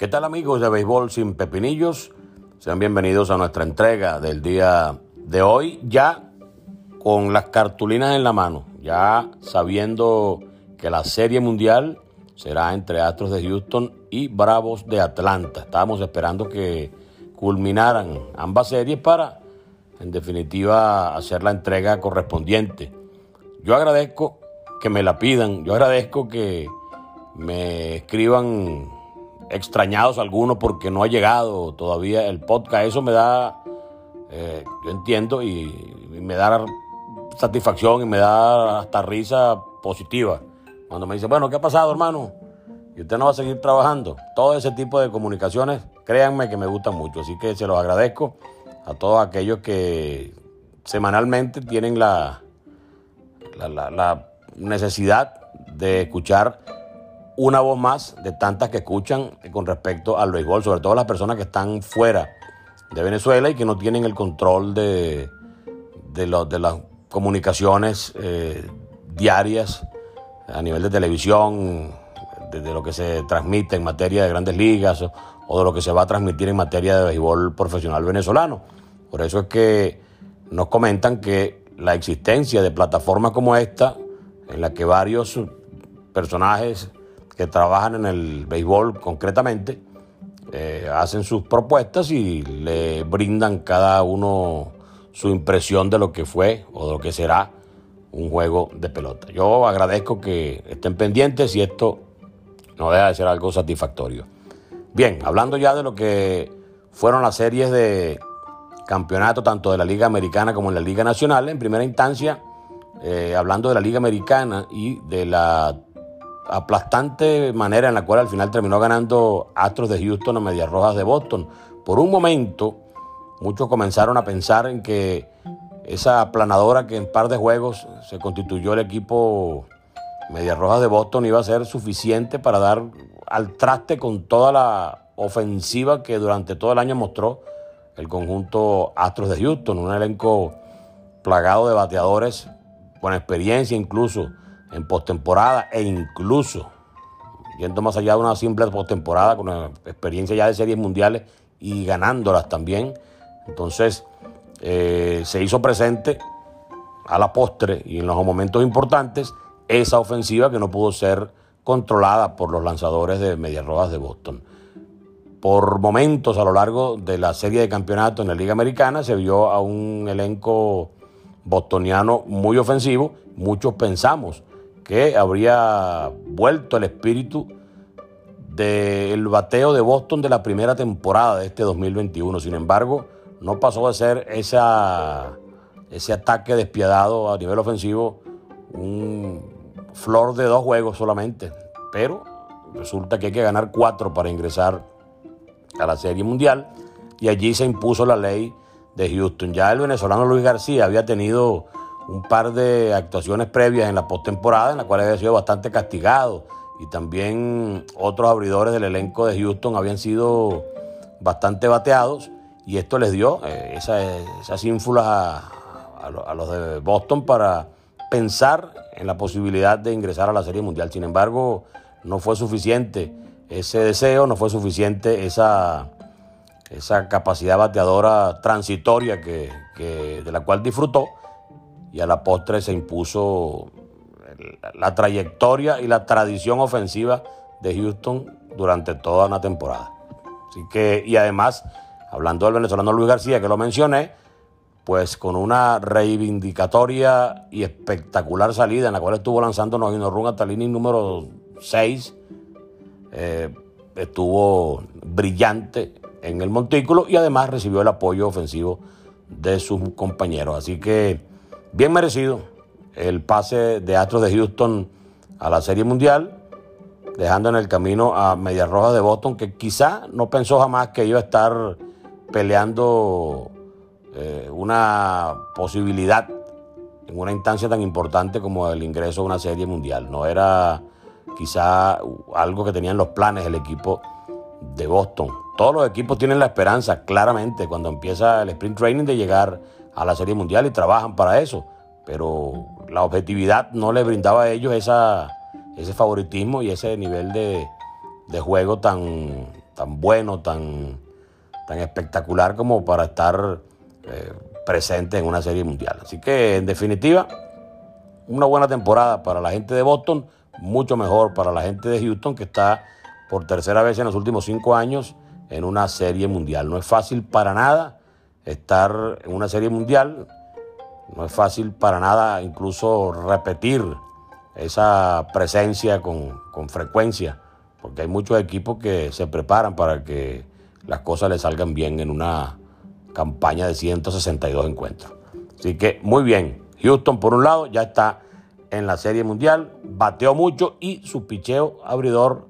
¿Qué tal amigos de Béisbol sin Pepinillos? Sean bienvenidos a nuestra entrega del día de hoy, ya con las cartulinas en la mano, ya sabiendo que la Serie Mundial será entre Astros de Houston y Bravos de Atlanta. Estábamos esperando que culminaran ambas series para, en definitiva, hacer la entrega correspondiente. Yo agradezco que me la pidan, yo agradezco que me escriban extrañados algunos porque no ha llegado todavía el podcast. Eso me da, eh, yo entiendo, y, me da satisfacción y me da hasta risa positiva. Cuando me dice, bueno, ¿qué ha pasado, hermano? Y usted no va a seguir trabajando. Todo ese tipo de comunicaciones, créanme que me gustan mucho. Así que se los agradezco a todos aquellos que semanalmente tienen la, la, la necesidad de escuchar una voz más de tantas que escuchan con respecto al béisbol, sobre todo las personas que están fuera de Venezuela y que no tienen el control de, de, de las comunicaciones eh, diarias a nivel de televisión, de, lo que se transmite en materia de grandes ligas o, o, de lo que se va a transmitir en materia de béisbol profesional venezolano. Por eso es que nos comentan que la existencia de plataformas como esta, en la que varios personajes que trabajan en el béisbol concretamente, eh, hacen sus propuestas y le brindan cada uno su impresión de lo que fue o de lo que será un juego de pelota. Yo agradezco que estén pendientes y esto no deja de ser algo satisfactorio. Bien, hablando ya de lo que fueron las series de campeonato tanto de la Liga Americana como en la Liga Nacional, en primera instancia, eh, hablando de la Liga Americana y de la aplastante manera en la cual al final terminó ganando Astros de Houston a Medias Rojas de Boston. Por un momento, muchos comenzaron a pensar en que esa aplanadora que en par de juegos se constituyó el equipo Medias Rojas de Boston iba a ser suficiente para dar al traste con toda la ofensiva que durante todo el año mostró el conjunto Astros de Houston, un elenco plagado de bateadores con experiencia incluso en postemporada e incluso yendo más allá de una simple postemporada con experiencia ya de series mundiales y ganándolas también. Entonces eh, se hizo presente a la postre y en los momentos importantes esa ofensiva que no pudo ser controlada por los lanzadores de Medias Rojas de Boston. Por momentos a lo largo de la serie de campeonato en la Liga Americana se vio a un elenco bostoniano muy ofensivo. Muchos pensamos que habría vuelto el espíritu del bateo de Boston de la primera temporada de este 2021. Sin embargo, no pasó de ser esa, ese ataque despiadado a nivel ofensivo un flor de dos juegos solamente. Pero resulta que hay que ganar cuatro para ingresar a la Serie Mundial y allí se impuso la ley de Houston. Ya el venezolano Luis García había tenido un par de actuaciones previas en la postemporada en la cual había sido bastante castigado y también otros abridores del elenco de Houston habían sido bastante bateados y esto les dio eh, esas ínfulas a, los de Boston para pensar en la posibilidad de ingresar a la Serie Mundial. Sin embargo, no fue suficiente ese deseo, no fue suficiente esa, esa capacidad bateadora transitoria que, de la cual disfrutó y a la postre se impuso la trayectoria y la tradición ofensiva de Houston durante toda una temporada. Así que, y además, hablando del venezolano Luis García, que lo mencioné, pues con una reivindicatoria y espectacular salida en la cual estuvo lanzando Nogino Run hasta el inning número 6, eh, estuvo brillante en el montículo y además recibió el apoyo ofensivo de sus compañeros. Así que Bien merecido el pase de Astros de Houston a la Serie Mundial. dejando en el camino a Medias Rojas de Boston, que quizá no pensó jamás que iba a estar peleando eh, una posibilidad en una instancia tan importante como el ingreso a una serie mundial. No era quizá algo que tenían los planes el equipo de Boston. Todos los equipos tienen la esperanza, claramente, cuando empieza el sprint training de llegar a la serie mundial y trabajan para eso. Pero la objetividad no les brindaba a ellos esa, ese favoritismo y ese nivel de, juego tan, tan bueno, tan, tan espectacular como para estar eh, presente en una serie mundial. Así que, en definitiva, una buena temporada para la gente de Boston, mucho mejor para la gente de Houston, que está por tercera vez en los últimos cinco años en una serie mundial. No es fácil para nada estar en una serie mundial, no es fácil para nada incluso repetir esa presencia con, con frecuencia, porque hay muchos equipos que se preparan para que las cosas les salgan bien en una campaña de 162 encuentros. Así que muy bien, Houston por un lado ya está en la Serie Mundial, bateó mucho y su picheo abridor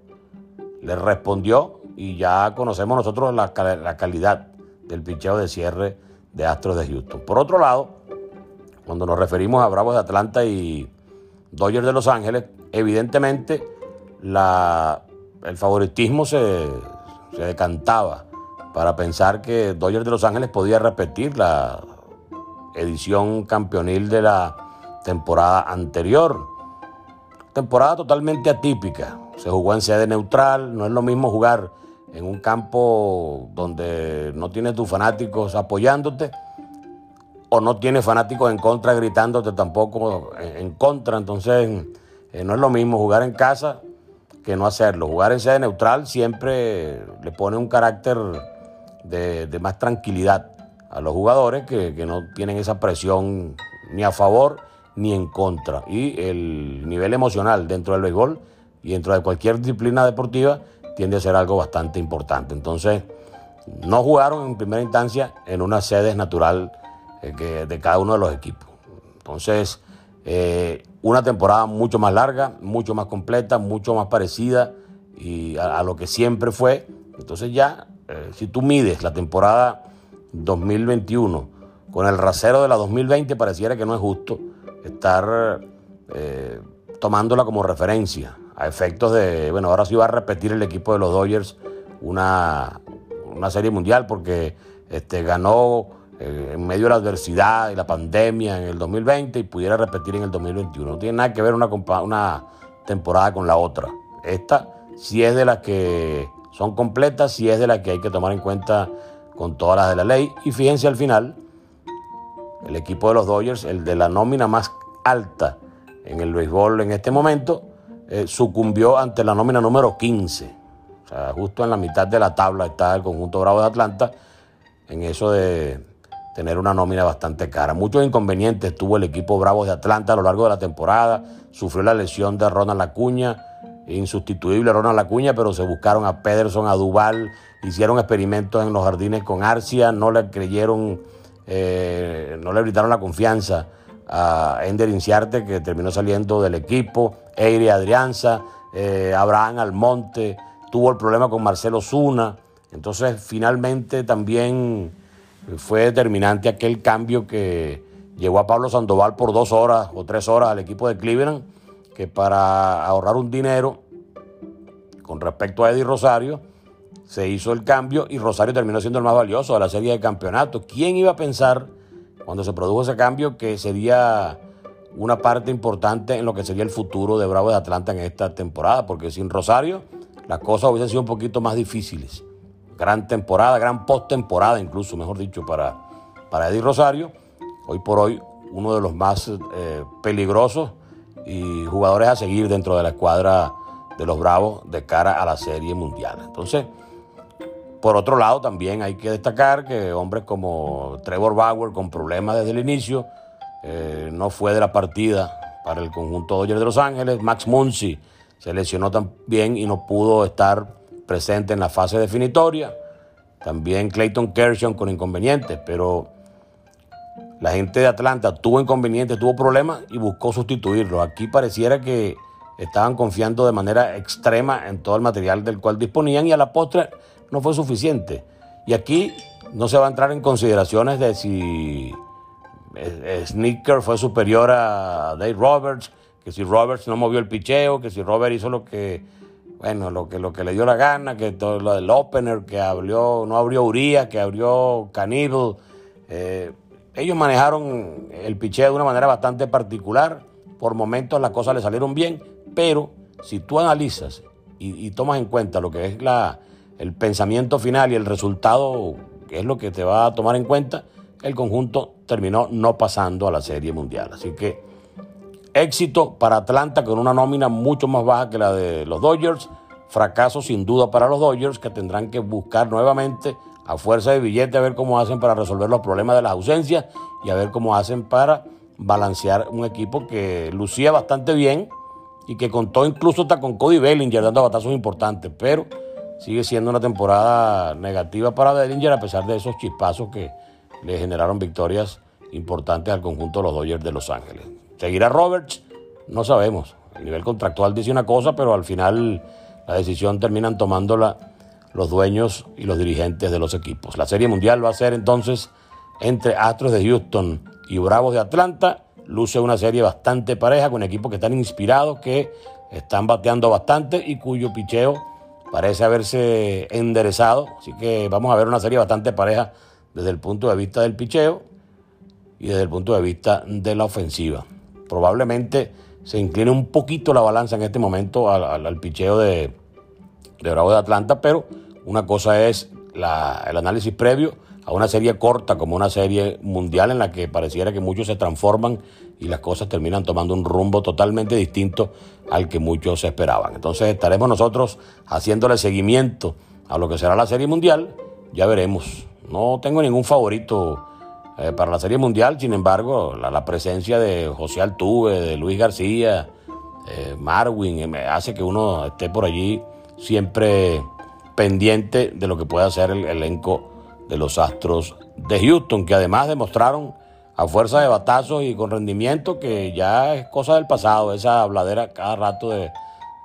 le respondió y ya conocemos nosotros la, la calidad del picheo de cierre de Astros de Houston. Por otro lado, cuando nos referimos a Bravos de Atlanta y Dodgers de Los Ángeles, evidentemente el favoritismo se, se decantaba para pensar que Dodgers de Los Ángeles podía repetir la edición campeonil de la temporada anterior. Temporada totalmente atípica. Se jugó en sede neutral, no es lo mismo jugar en un campo donde no tienes tus fanáticos apoyándote o no tienes fanáticos en contra gritándote tampoco en contra. Entonces eh, no es lo mismo jugar en casa que no hacerlo. Jugar en sede neutral siempre le pone un carácter de, más tranquilidad a los jugadores que, no tienen esa presión ni a favor ni en contra. Y el nivel emocional dentro del béisbol y dentro de cualquier disciplina deportiva tiende a ser algo bastante importante. Entonces, no jugaron en primera instancia en una sede natural eh, de cada uno de los equipos. Entonces, eh, una temporada mucho más larga, mucho más completa, mucho más parecida y a lo que siempre fue. Entonces ya eh, si tú mides la temporada 2021 con el rasero de la 2020, pareciera que no es justo estar tomándola como referencia a efectos de, bueno, ahora sí va a repetir el equipo de los Dodgers una, una serie mundial porque este, ganó eh, en medio de la adversidad y la pandemia en el 2020 y pudiera repetir en el 2021. No tiene nada que ver una, una temporada con la otra. Esta sí es de las que son completas si es de la que hay que tomar en cuenta con todas las de la ley. Y fíjense al final, el equipo de los Dodgers, el de la nómina más alta en el béisbol en este momento, eh, sucumbió ante la nómina número 15. O sea, justo en la mitad de la tabla está el conjunto Bravo de Atlanta en eso de tener una nómina bastante cara. Muchos inconvenientes tuvo el equipo Bravo de Atlanta a lo largo de la temporada. Sufrió la lesión de Ronald Acuña insustituible Ronald Acuña, pero se buscaron a Pederson, a Duval, hicieron experimentos en los jardines con Arcia, no le creyeron, eh, no le brindaron la confianza a Ender Inciarte, que terminó saliendo del equipo, Eire Adrianza, eh, Abraham Almonte, tuvo el problema con Marcelo Zuna, entonces finalmente también fue determinante aquel cambio que llegó a Pablo Sandoval por dos horas o tres horas al equipo de Cleveland que para ahorrar un dinero con respecto a Eddie Rosario, se hizo el cambio y Rosario terminó siendo el más valioso de la serie de campeonatos. ¿Quién iba a pensar cuando se produjo ese cambio que sería una parte importante en lo que sería el futuro de Bravo de Atlanta en esta temporada? Porque sin Rosario las cosas hubiesen sido un poquito más difíciles. Gran temporada, gran postemporada incluso, mejor dicho, para, para Eddie Rosario. Hoy por hoy uno de los más eh, peligrosos y jugadores a seguir dentro de la escuadra de los Bravos de cara a la Serie Mundial. Entonces, por otro lado, también hay que destacar que hombres como Trevor Bauer, con problemas desde el inicio, eh, no fue de la partida para el conjunto Dodgers de Los Ángeles. Max Muncy se lesionó también y no pudo estar presente en la fase definitoria. También Clayton Kershaw con inconvenientes, pero la gente de Atlanta tuvo inconvenientes, tuvo problemas y buscó sustituirlo. Aquí pareciera que estaban confiando de manera extrema en todo el material del cual disponían y a la postre no fue suficiente. Y aquí no se va a entrar en consideraciones de si eh, Sneaker fue superior a Dave Roberts, que si Roberts no movió el picheo, que si Roberts hizo lo que, bueno, lo que, lo que le dio la gana, que todo lo del opener, que abrió, no abrió Urias, que abrió Cannibal. Eh, ellos manejaron el picheo de una manera bastante particular. Por momentos las cosas le salieron bien, pero si tú analizas y, tomas en cuenta lo que es la, el pensamiento final y el resultado, es lo que te va a tomar en cuenta, el conjunto terminó no pasando a la Serie Mundial. Así que éxito para Atlanta con una nómina mucho más baja que la de los Dodgers. Fracaso sin duda para los Dodgers que tendrán que buscar nuevamente a fuerza de billete a ver cómo hacen para resolver los problemas de las ausencias y a ver cómo hacen para balancear un equipo que lucía bastante bien y que contó incluso hasta con Cody Bellinger dando batazos importantes, pero sigue siendo una temporada negativa para Bellinger a pesar de esos chispazos que le generaron victorias importantes al conjunto de los Dodgers de Los Ángeles. ¿Seguirá Roberts? No sabemos. El nivel contractual dice una cosa, pero al final la decisión terminan tomándola los dueños y los dirigentes de los equipos. La Serie Mundial va a ser entonces entre Astros de Houston y Bravos de Atlanta. Luce una serie bastante pareja con equipos que están inspirados, que están bateando bastante y cuyo picheo parece haberse enderezado. Así que vamos a ver una serie bastante pareja desde el punto de vista del picheo y desde el punto de vista de la ofensiva. Probablemente se incline un poquito la balanza en este momento al, picheo de, de Bravo de Atlanta, pero una cosa es el análisis previo a una serie corta como una serie mundial en la que pareciera que muchos se transforman y las cosas terminan tomando un rumbo totalmente distinto al que muchos esperaban. Entonces estaremos nosotros haciéndole seguimiento a lo que será la serie mundial, ya veremos. No tengo ningún favorito eh, para la serie mundial, sin embargo, la, presencia de José Altuve, de Luis García, eh, Marwin, eh, hace que uno esté por allí siempre pendiente de lo que pueda hacer el elenco de los Astros de Houston, que además demostraron a fuerza de batazos y con rendimiento que ya es cosa del pasado, esa habladera cada rato de,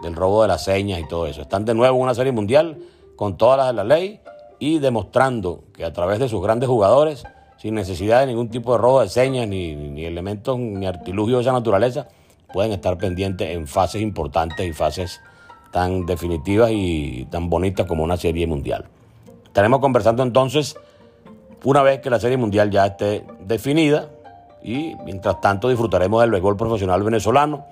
del robo de las señas y todo eso. Están de nuevo en una serie mundial con todas las de la ley y demostrando que a través de sus grandes jugadores, sin necesidad de ningún tipo de robo de señas, ni, ni elementos, ni artilugios de esa naturaleza, pueden estar pendientes en fases importantes y fases tan definitivas y tan bonitas como una serie mundial. Estaremos conversando entonces una vez que la serie mundial ya esté definida y mientras tanto disfrutaremos del béisbol profesional venezolano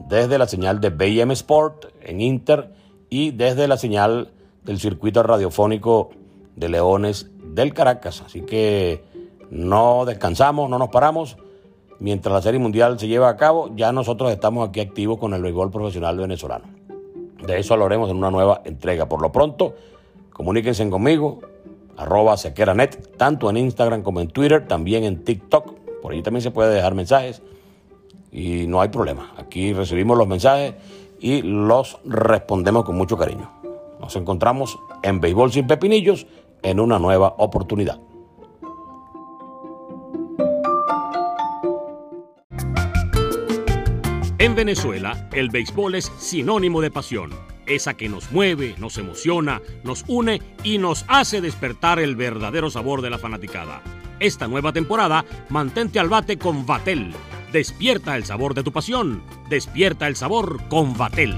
desde la señal de BM Sport en Inter y desde la señal del circuito radiofónico de Leones del Caracas. Así que no descansamos, no nos paramos. Mientras la serie mundial se lleva a cabo, ya nosotros estamos aquí activos con el béisbol profesional venezolano. De eso hablaremos en una nueva entrega. Por lo pronto, comuníquense conmigo, arroba sequeranet, tanto en Instagram como en Twitter, también en TikTok. Por ahí también se puede dejar mensajes y no hay problema. Aquí recibimos los mensajes y los respondemos con mucho cariño. Nos encontramos en Béisbol sin Pepinillos en una nueva oportunidad. En Venezuela, el béisbol es sinónimo de pasión, esa que nos mueve, nos emociona, nos une y nos hace despertar el verdadero sabor de la fanaticada. Esta nueva temporada, mantente al bate con Vatel. Despierta el sabor de tu pasión, despierta el sabor con Vatel.